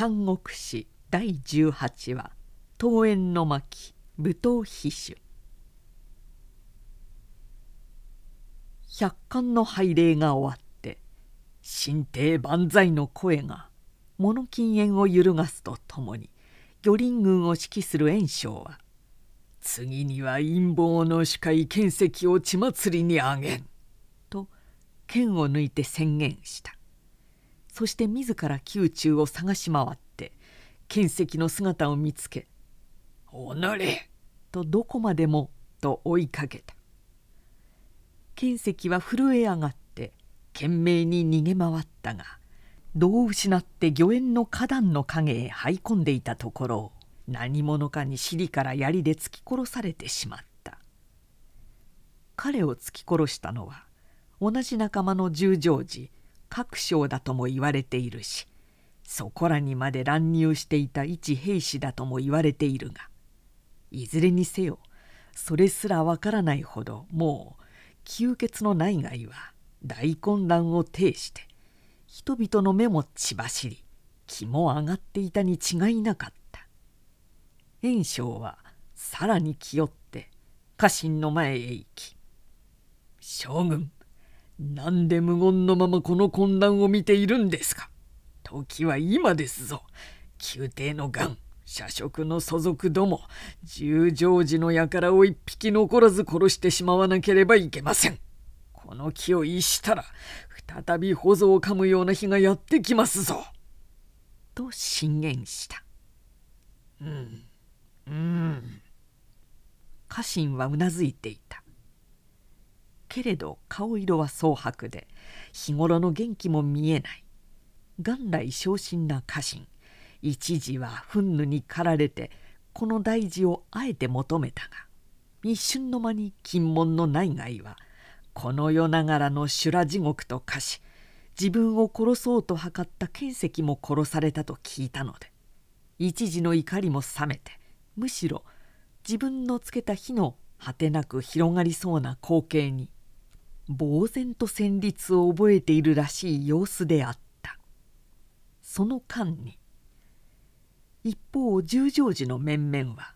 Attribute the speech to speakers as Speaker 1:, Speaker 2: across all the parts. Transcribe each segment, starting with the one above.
Speaker 1: 三国史第18話「桃園の巻武闘秘書」百貫の拝礼が終わって新帝万歳の声が物禁煙を揺るがすとともに魚林軍を指揮する袁紹は「次には陰謀の司会剣石を血祭りにあげん」と剣を抜いて宣言した。そして自ら宮中を探し回って剣石の姿を見つけ「おのれ!」とどこまでもと追いかけた剣石は震え上がって懸命に逃げ回ったが度を失って御苑の花壇の陰へ這い込んでいたところを何者かに尻から槍で突き殺されてしまった彼を突き殺したのは同じ仲間の十条寺各省だとも言われているしそこらにまで乱入していた一兵士だとも言われているがいずれにせよそれすらわからないほどもう吸血の内外は大混乱を呈して人々の目も血走り気も上がっていたに違いなかった。袁紹はさらに気負って家臣の前へ行き「将軍なんで無言のままこの混乱を見ているんですか？時は今ですぞ。宮廷の癌社食の祖族ども十条寺の輩を一匹残らず殺してしまわなければいけません。この木を逸したら再び保存を噛むような日がやってきますぞ。と進言した。うん。うん。家臣はうなずいていた。けれど顔色は蒼白で日頃の元気も見えない。元来昇進な家臣。一時は憤怒に駆られてこの大事をあえて求めたが一瞬の間に金門の内外はこの世ながらの修羅地獄と化し自分を殺そうと図った剣石も殺されたと聞いたので一時の怒りも冷めてむしろ自分のつけた火の果てなく広がりそうな光景に呆然と旋律を覚えているらしい様子であった。その間に一方十条寺の面々は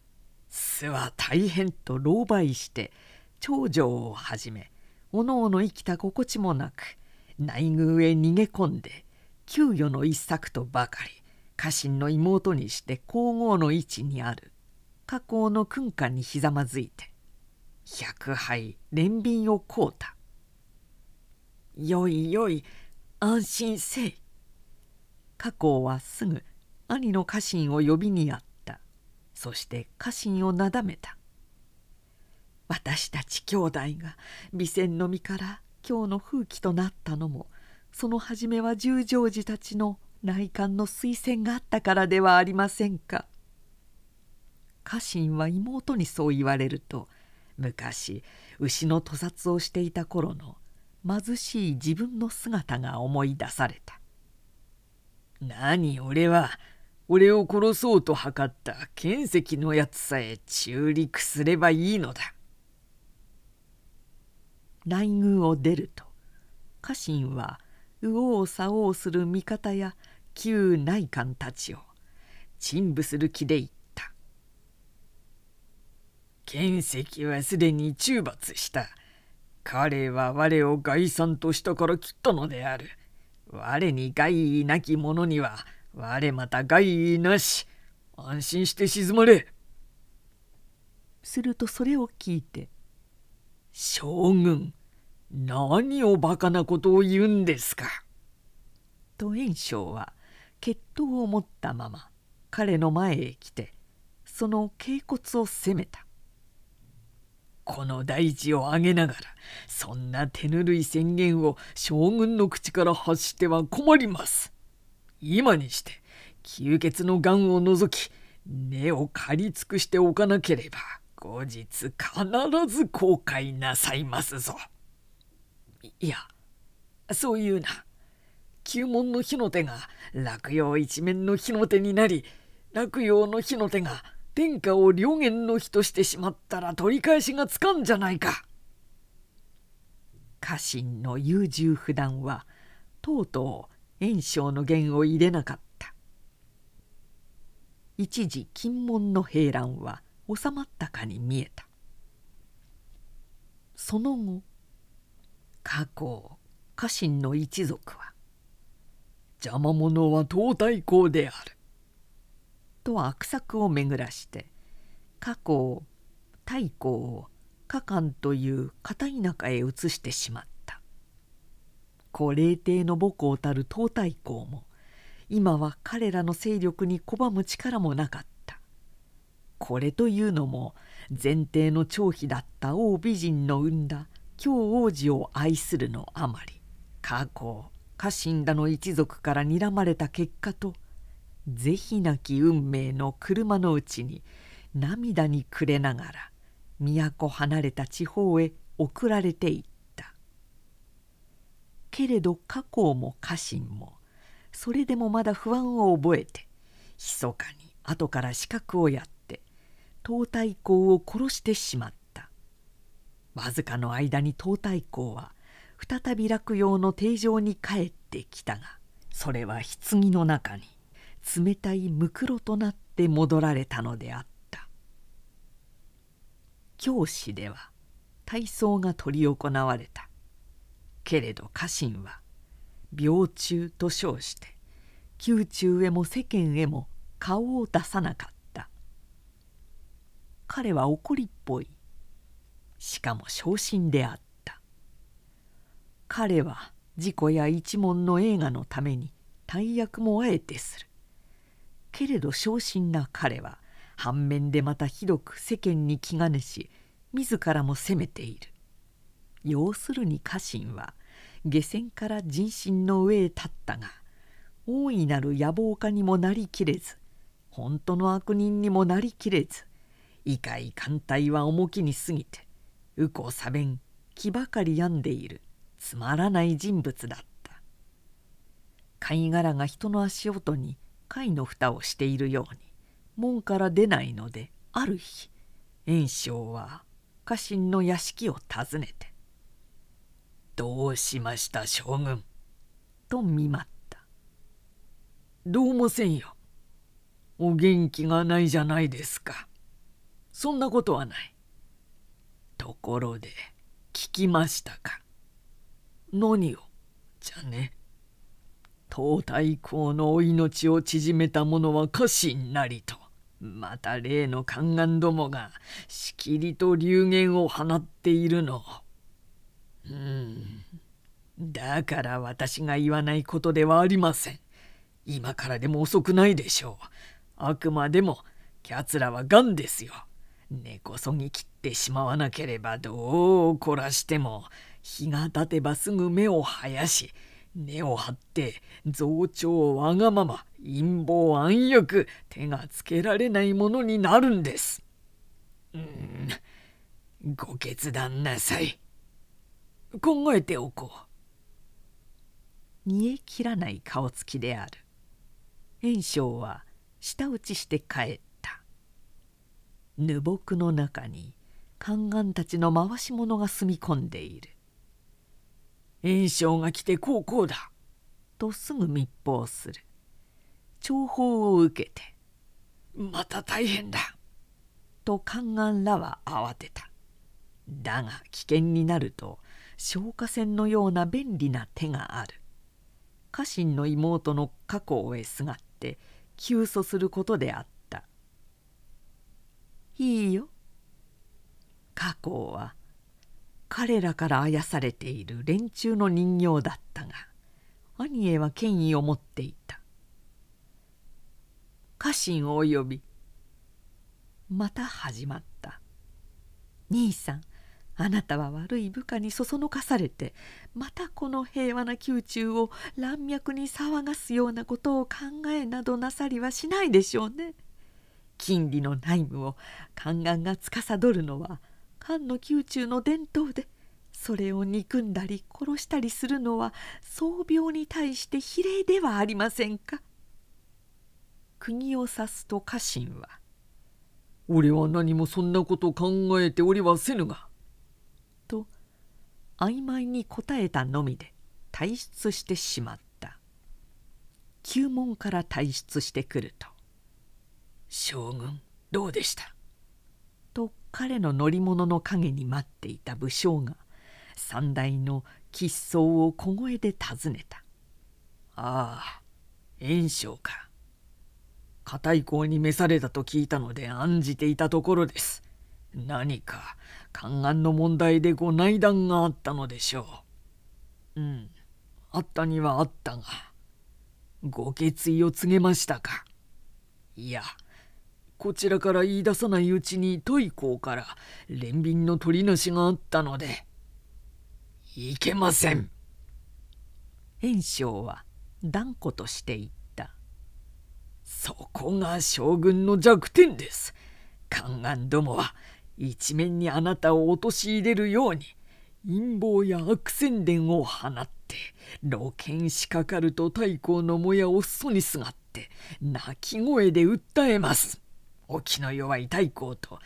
Speaker 1: 巣は大変と狼狽して長女をはじめおのおの生きた心地もなく内宮へ逃げ込んで給与の一策とばかり家臣の妹にして皇后の位置にある家光の訓官にひざまずいて百杯憐憫をこうた。よいよい安心せい。加工はすぐ兄の家臣を呼びにやった。そして家臣をなだめた。私たち兄弟が備前の身から今日の風紀となったのもその初めは十条寺たちの内観の推薦があったからではありませんか。家臣は妹にそう言われると昔牛の屠殺をしていた頃の貧しい自分の姿が思い出された。何俺は俺を殺そうと図った剣石のやつさえ中陸すればいいのだ。内宮を出ると家臣は右往左往する味方や旧内官たちを陳腐する気で言った「剣石はすでに中罰した」彼は我を概算としたから切ったのである。我に害意なき者には我また害意なし。安心して静まれ。するとそれを聞いて「将軍何をバカなことを言うんですか」と袁紹は決闘を持ったまま彼の前へ来てその頸骨を責めた。この大事を挙げながらそんな手ぬるい宣言を将軍の口から発しては困ります。今にして吸血のがんを除き根を刈り尽くしておかなければ後日必ず後悔なさいますぞ。いやそういうな旧門の火の手が落葉一面の火の手になり落葉の火の手が天下を両元の日としてしまったら取り返しがつかんじゃないか。家臣の優柔不断はとうとう袁紹の言を入れなかった。一時金門の平乱は収まったかに見えたその後加工家臣の一族は「邪魔者は東大公である」と悪策を巡らして加工太閤を加官という片田舎へ移してしまった。高齢帝の母校たる東太閤も今は彼らの勢力に拒む力もなかった。これというのも前提の長妃だった王美人の生んだ京王子を愛するのあまり。過去家臣らの一族から睨まれた結果と是非なき運命の車のうちに涙に暮れながら都離れた地方へ送られていった。けれど家光も家臣もそれでもまだ不安を覚えて密かに後から資格をやって東太后を殺してしまった。わずかの間に東太后は再び落葉の定常に帰ってきたがそれは棺の中に冷たいむくろとなって戻られたのであった。教師では体操が執り行われた。けれど家臣は病中と称して宮中へも世間へも顔を出さなかった。彼は怒りっぽい。しかも昇進であった。彼は事故や一門の映画のために大役もあえてする。けれど昇進な彼は反面でまたひどく世間に気兼ねし自らも責めている。要するに家臣は下船から人心の上へ立ったが大いなる野望家にもなりきれず本当の悪人にもなりきれず異界艦隊は重きに過ぎて右近左弁気ばかり病んでいるつまらない人物だった。貝殻が人の足音に貝の蓋をしているように門から出ないのである日炎章は家臣の屋敷を訪ねて「どうしました将軍」と見舞った「どうもせんよ。お元気がないじゃないですか。そんなことはない。ところで聞きましたか何をじゃね。東太后のお命を縮めた者は家臣なりと。また例の宦官どもがしきりと流言を放っているの。うん。だから私が言わないことではありません。今からでも遅くないでしょう。あくまでもキャツらはガンですよ。根こそぎ切ってしまわなければどう凝らしても日が経てばすぐ目を生やし根を張って増長わがまま陰謀暗欲手がつけられないものになるんです。うんご決断なさい。考えておこう。煮え切らない顔つきである。炎章は舌打ちして帰った。ぬぼくの中に宦官たちの回し者が住み込んでいる。炎症が来てこうこうだ」とすぐ密報する。情報を受けて「また大変だ」と宦官らは慌てた。だが危険になると消火栓のような便利な手がある。家臣の妹の過去へすがって急訴することであった。いいよ。過去は彼らからあやされている連中の人形だったが兄へは権威を持っていた家臣を呼びまた始まった「兄さんあなたは悪い部下にそそのかされてまたこの平和な宮中を乱脈に騒がすようなことを考えなどなさりはしないでしょうね。金利の内務を宦官が司るのは漢の宮中の伝統でそれを憎んだり殺したりするのは宗病に対して比例ではありませんか？釘を刺すと家臣は「俺は何もそんなこと考えておりはせぬが」と曖昧に答えたのみで退出してしまった宮門から退出してくると将軍どうでした?」と彼の乗り物の陰に待っていた武将が三代の吉僧を小声で尋ねた「ああ炎章か。片井公に召されたと聞いたので案じていたところです。何か宦官の問題でご内談があったのでしょう。うんあったにはあったがご決意を告げましたか。いやこちらから言い出さないうちにトイ公から連便の取りなしがあったのでいけません。炎章は断固として言った。そこが将軍の弱点です。宦官どもは一面にあなたを陥れるように陰謀や悪宣伝を放って老犬しかかると太閤のもやをそにすがって泣き声で訴えます。沖の弱い太閤と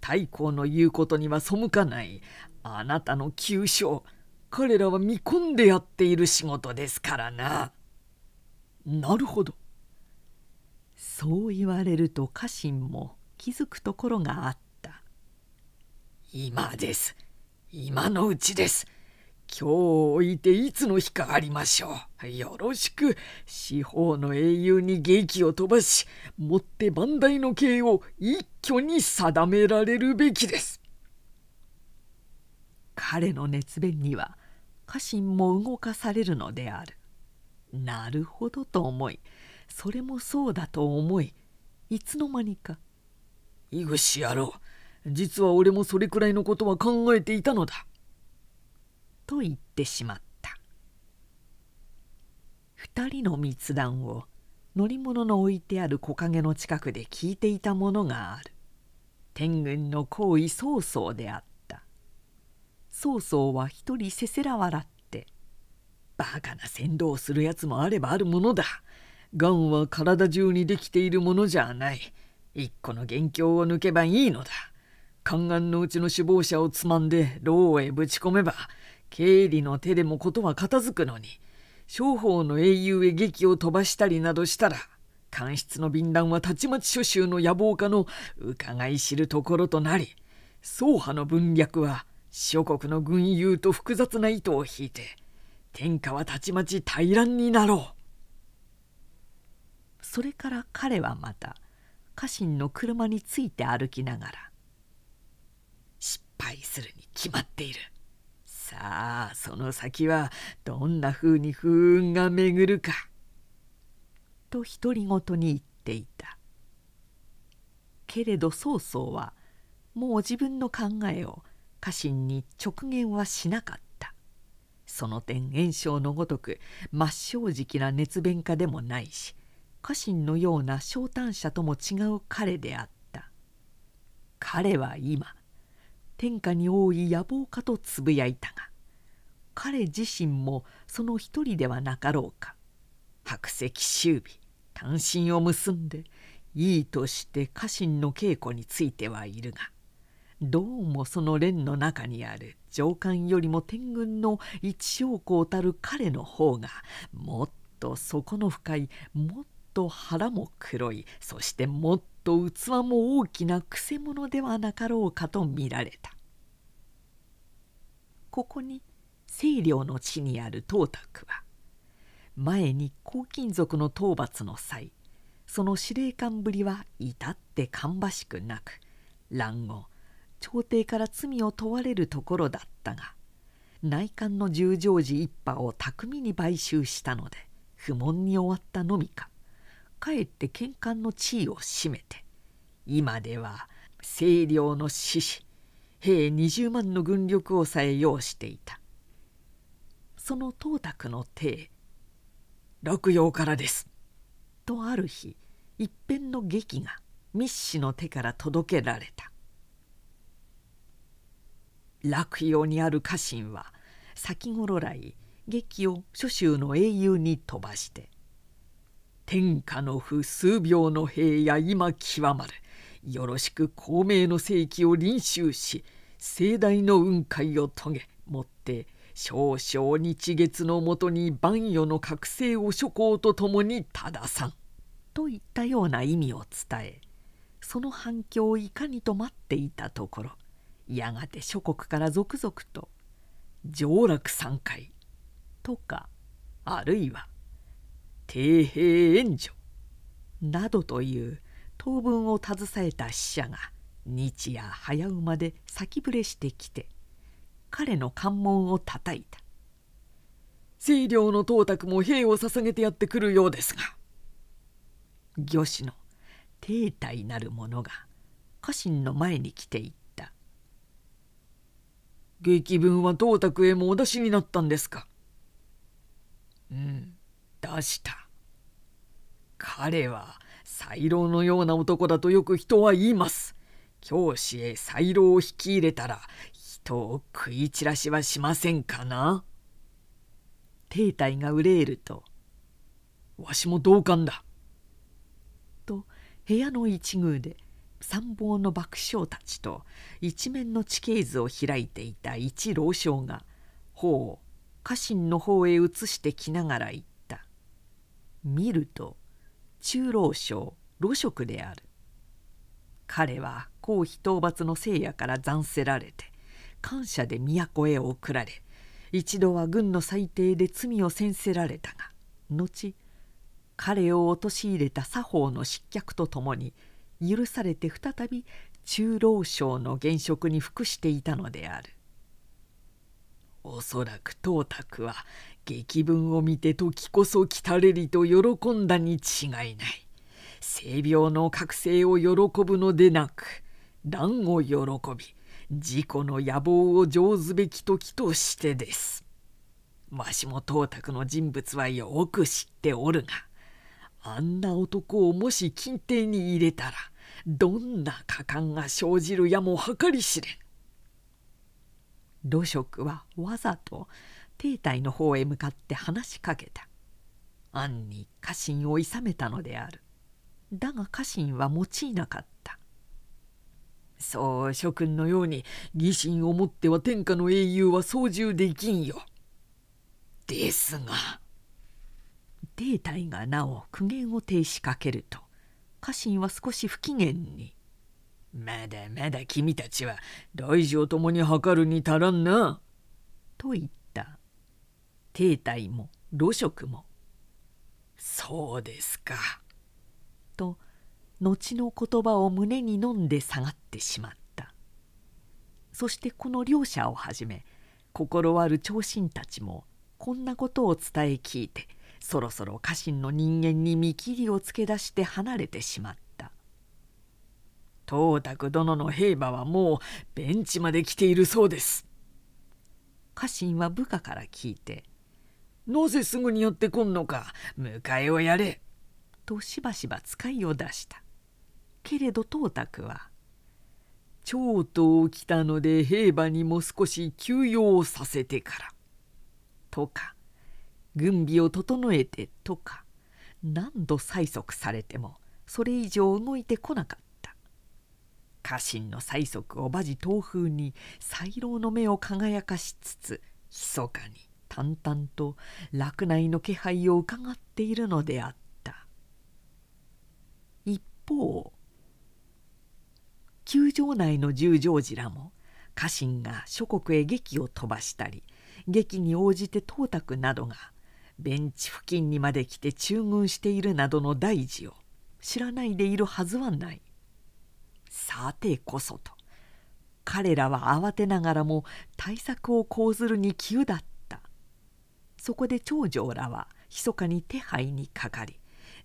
Speaker 1: 太閤の言うことには背かないあなたの急所彼らは見込んでやっている仕事ですからな。なるほど。そう言われると家臣も気づくところがあった。今です。今のうちです。今日を置いていつの日かありましょう。よろしく四方の英雄に劇を飛ばしもって万代の刑を一挙に定められるべきです。彼の熱弁には家臣も動かされるのである。なるほどと思いそれもそうだと思いいつの間にか「井口野郎実は俺もそれくらいのことは考えていたのだ」と言ってしまった二人の密談を乗り物の置いてある木陰の近くで聞いていたものがある天軍の行為曹操であった曹操は一人せせら笑って「バカな先導するやつもあればあるものだ。がんは体中にできているものじゃない。一個の元凶を抜けばいいのだ。宦官のうちの首謀者をつまんで牢へぶち込めば経理の手でもことは片付くのに商法の英雄へ劇を飛ばしたりなどしたら官室の便談はたちまち諸州の野望家の伺い知るところとなり宗派の文略は諸国の軍友と複雑な糸を引いて天下はたちまち平らになろう。それから彼はまた家臣の車について歩きながら失敗するに決まっている。さあその先はどんなふうに不運が巡るか」と独り言に言っていた。けれど曹操はもう自分の考えを家臣に直言はしなかった。その点炎章のごとく真っ正直な熱弁家でもないし家臣のような昇誕者とも違う彼であった。彼は今天下に多い野望家とつぶやいたが彼自身もその一人ではなかろうか。白石周備単身を結んでいいとして家臣の稽古についてはいるがどうもその連の中にある上官よりも天軍の一将校たる彼の方がもっと底の深いもっと腹も黒いそしてもっと器も大きなくせ者ではなかろうかと見られた。ここに清涼の地にある東卓は前に黄金族の討伐の際その司令官ぶりは至って芳しくなく乱後朝廷から罪を問われるところだったが内官の十条寺一派を巧みに買収したので不問に終わったのみか。かえって喧嘩の地位を占めて今では清涼の志士兵20万の軍力をさえ要していた。その東卓の帝洛陽からです」とある日一辺の劇が密使の手から届けられた。洛陽にある家臣は先頃来劇を諸州の英雄に飛ばして天下の不数秒の兵や今極まる。よろしく孔明の世紀を臨終し盛大の雲海を遂げもって少々日月のもとに万世の覚醒を諸行とともに正さん」といったような意味を伝えその反響をいかにと待っていたところやがて諸国から続々と「上洛三回」とかあるいは「底辺援助」などという当分を携えた使者が日夜早馬で先ぶれしてきて彼の関門をたたいた。清涼の董卓も兵を捧げてやってくるようですが御師の停滞なる者が家臣の前に来ていった「劇文は董卓へもお出しになったんですか?」うん出した。彼は才郎のような男だとよく人は言います。教師へ才郎を引き入れたら人を食い散らしはしませんかな？兵隊が憂えると「わしも同感だ」と部屋の一宮で参謀の爆笑たちと一面の地形図を開いていた一老将が頬を家臣の方へ移してきながら言った。見ると中老将露職である。彼は公費討伐の聖夜から残せられて感謝で都へ送られ一度は軍の裁定で罪を宣せられたが後彼を陥れた作法の失脚とともに許されて再び中老省の現職に服していたのである。おそらく董卓は劇文を見て時こそ来たれりと喜んだに違いない性病の覚醒を喜ぶのでなく乱を喜び自己の野望を上ずべき時としてですわしも董卓の人物はよく知っておるがあんな男をもし近邸に入れたらどんな果敢が生じるやも計り知れん。土職はわざと兵隊の方へ向かって話しかけた。暗に家臣を諌めたのである。だが家臣は用いなかった。そう諸君のように疑心を持っては天下の英雄は操縦できんよ。ですが兵隊がなお苦言を呈しかけると家臣は少し不機嫌に「まだまだ君たちは大事を共に図るに足らんな」と言った兵隊も露職も「そうですか」と後の言葉を胸に飲んで下がってしまった。そしてこの両者をはじめ心ある長身たちもこんなことを伝え聞いてそろそろ家臣の人間に見切りをつけ出して離れてしまった。東卓殿の兵馬はもうベンチまで来ているそうです。家臣は部下から聞いて「なぜすぐにやってこんのか迎えをやれ」としばしば使いを出した。けれど東卓は「長刀来たので兵馬にも少し休養させてから」とか軍備を整えてとか何度催促されてもそれ以上動いてこなかった。家臣の催促を馬事東風に才郎の目を輝かしつつ密かに淡々と落内の気配をうかがっているのであった一方宮城内の十条寺らも家臣が諸国へ劇を飛ばしたり劇に応じて董卓などがベンチ付近にまで来て駐軍しているなどの大事を知らないでいるはずはない。さてこそと彼らは慌てながらも対策を講ずるに急だった。そこで長城らは密かに手配にかかり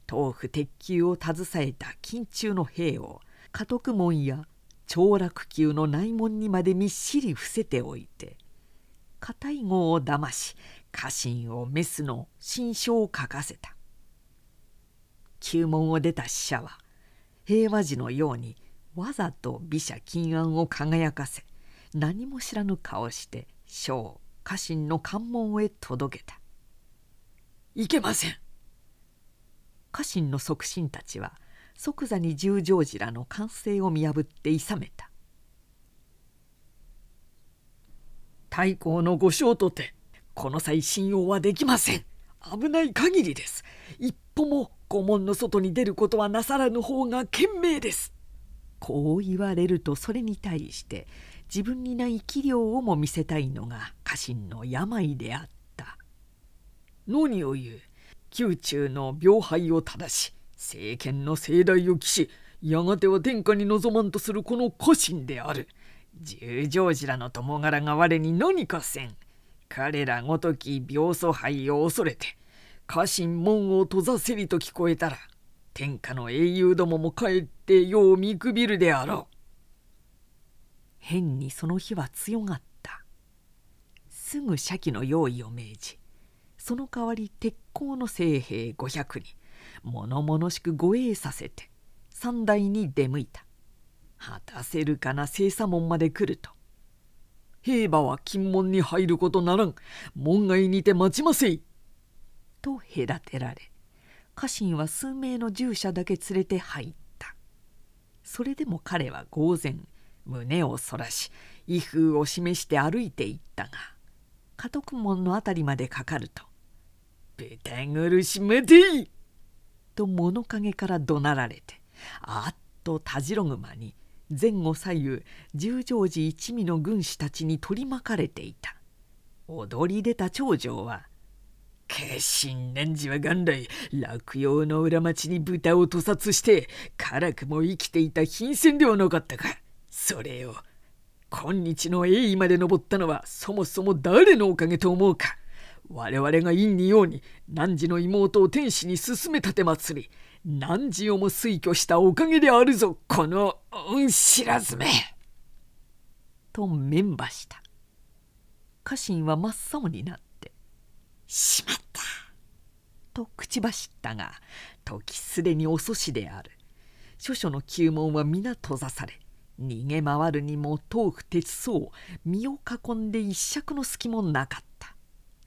Speaker 1: 豆腐鉄球を携えた近中の兵を家督門や長楽宮の内門にまでみっしり伏せておいて硬い語をだまし家臣をメスの心象を書かせた。旧門を出た使者は平和時のようにわざと美写金安を輝かせ何も知らぬ顔して将家臣の関門へ届けた「いけません!」家臣の側臣たちは即座に十条寺らの完成を見破って諌めた「太閤の御将とてこの際信用はできません。危ない限りです。一歩も御門の外に出ることはなさらぬ方が賢明です」こう言われるとそれに対して自分にない器量をも見せたいのが家臣の病であった。何を言う宮中の病廃を正し政権の盛大を期しやがては天下に望まんとするこの家臣である。十条寺の友柄が我に何かせん。彼らごとき病祖杯を恐れて家臣門を閉ざせりと聞こえたら天下の英雄どもも帰ってよう見くびるであろう。変にその日は強がった。すぐ社の用意を命じその代わり鉄鋼の精兵500に物々しく護衛させて三代に出向いた。果たせるかな清査門まで来ると「兵馬は金門に入ることならん門外にて待ちませい」と隔てられ家臣は数名の従者だけ連れて入ったそれでも彼は呆然胸をそらし威風を示して歩いていったが家督門の辺りまでかかると「豚苦しめて!」と物陰から怒鳴られてあっとたじろぐ間に前後左右十条寺一味の軍師たちに取り巻かれていた踊り出た長女は決心汝は元来落葉の裏町に豚を屠殺して辛くも生きていた貧賤ではなかったかそれを今日の栄意まで登ったのはそもそも誰のおかげと思うか。我々が陰にように汝の妹を天使に進め立てまつり汝をも推挙したおかげであるぞこの恩知らずめ。と面ばした。家臣は真っ青になってしまった。と口走ったが時すでに遅しである。諸々の旧門は皆閉ざされ逃げ回るにも豆腐鉄層身を囲んで一尺の隙もなかった。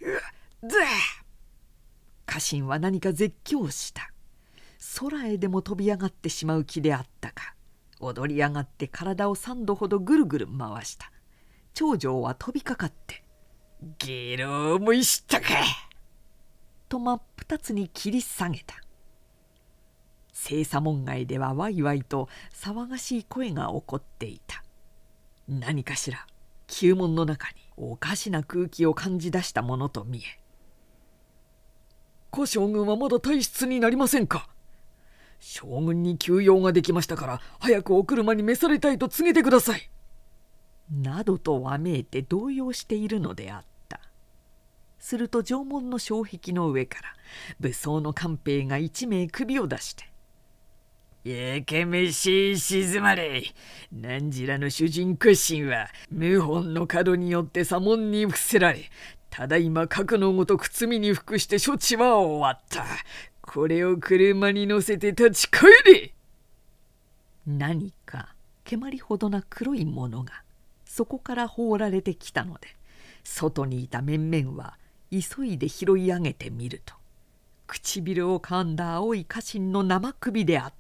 Speaker 1: うっ家臣は何か絶叫した。空へでも飛び上がってしまう気であったか。踊り上がって体を三度ほどぐるぐる回した。長女は飛びかかってゲロ思い知ったか!」と真っ二つに切り下げた。清査門外ではワイワイと騒がしい声が起こっていた何かしら旧門の中におかしな空気を感じ出したものと見え「小将軍はまだ退出になりませんか?」将軍に休養ができましたから早くお車に召されたいと告げてください。などとわめいて動揺しているのであった。すると城門の障壁の上から武装の官兵が一名首を出して「やかめしい。静まれ汝らの主人家臣は謀反の角によって左門に伏せられただい。ま核のごとく罪に服して処置は終わったこれを車に乗せて立ち帰れ!」何か蹴鞠ほどな黒い。ものがそこから放られてきたので外にい。た面々は急い。で拾い。上げてみると唇を噛んだ青い。家臣の生首であった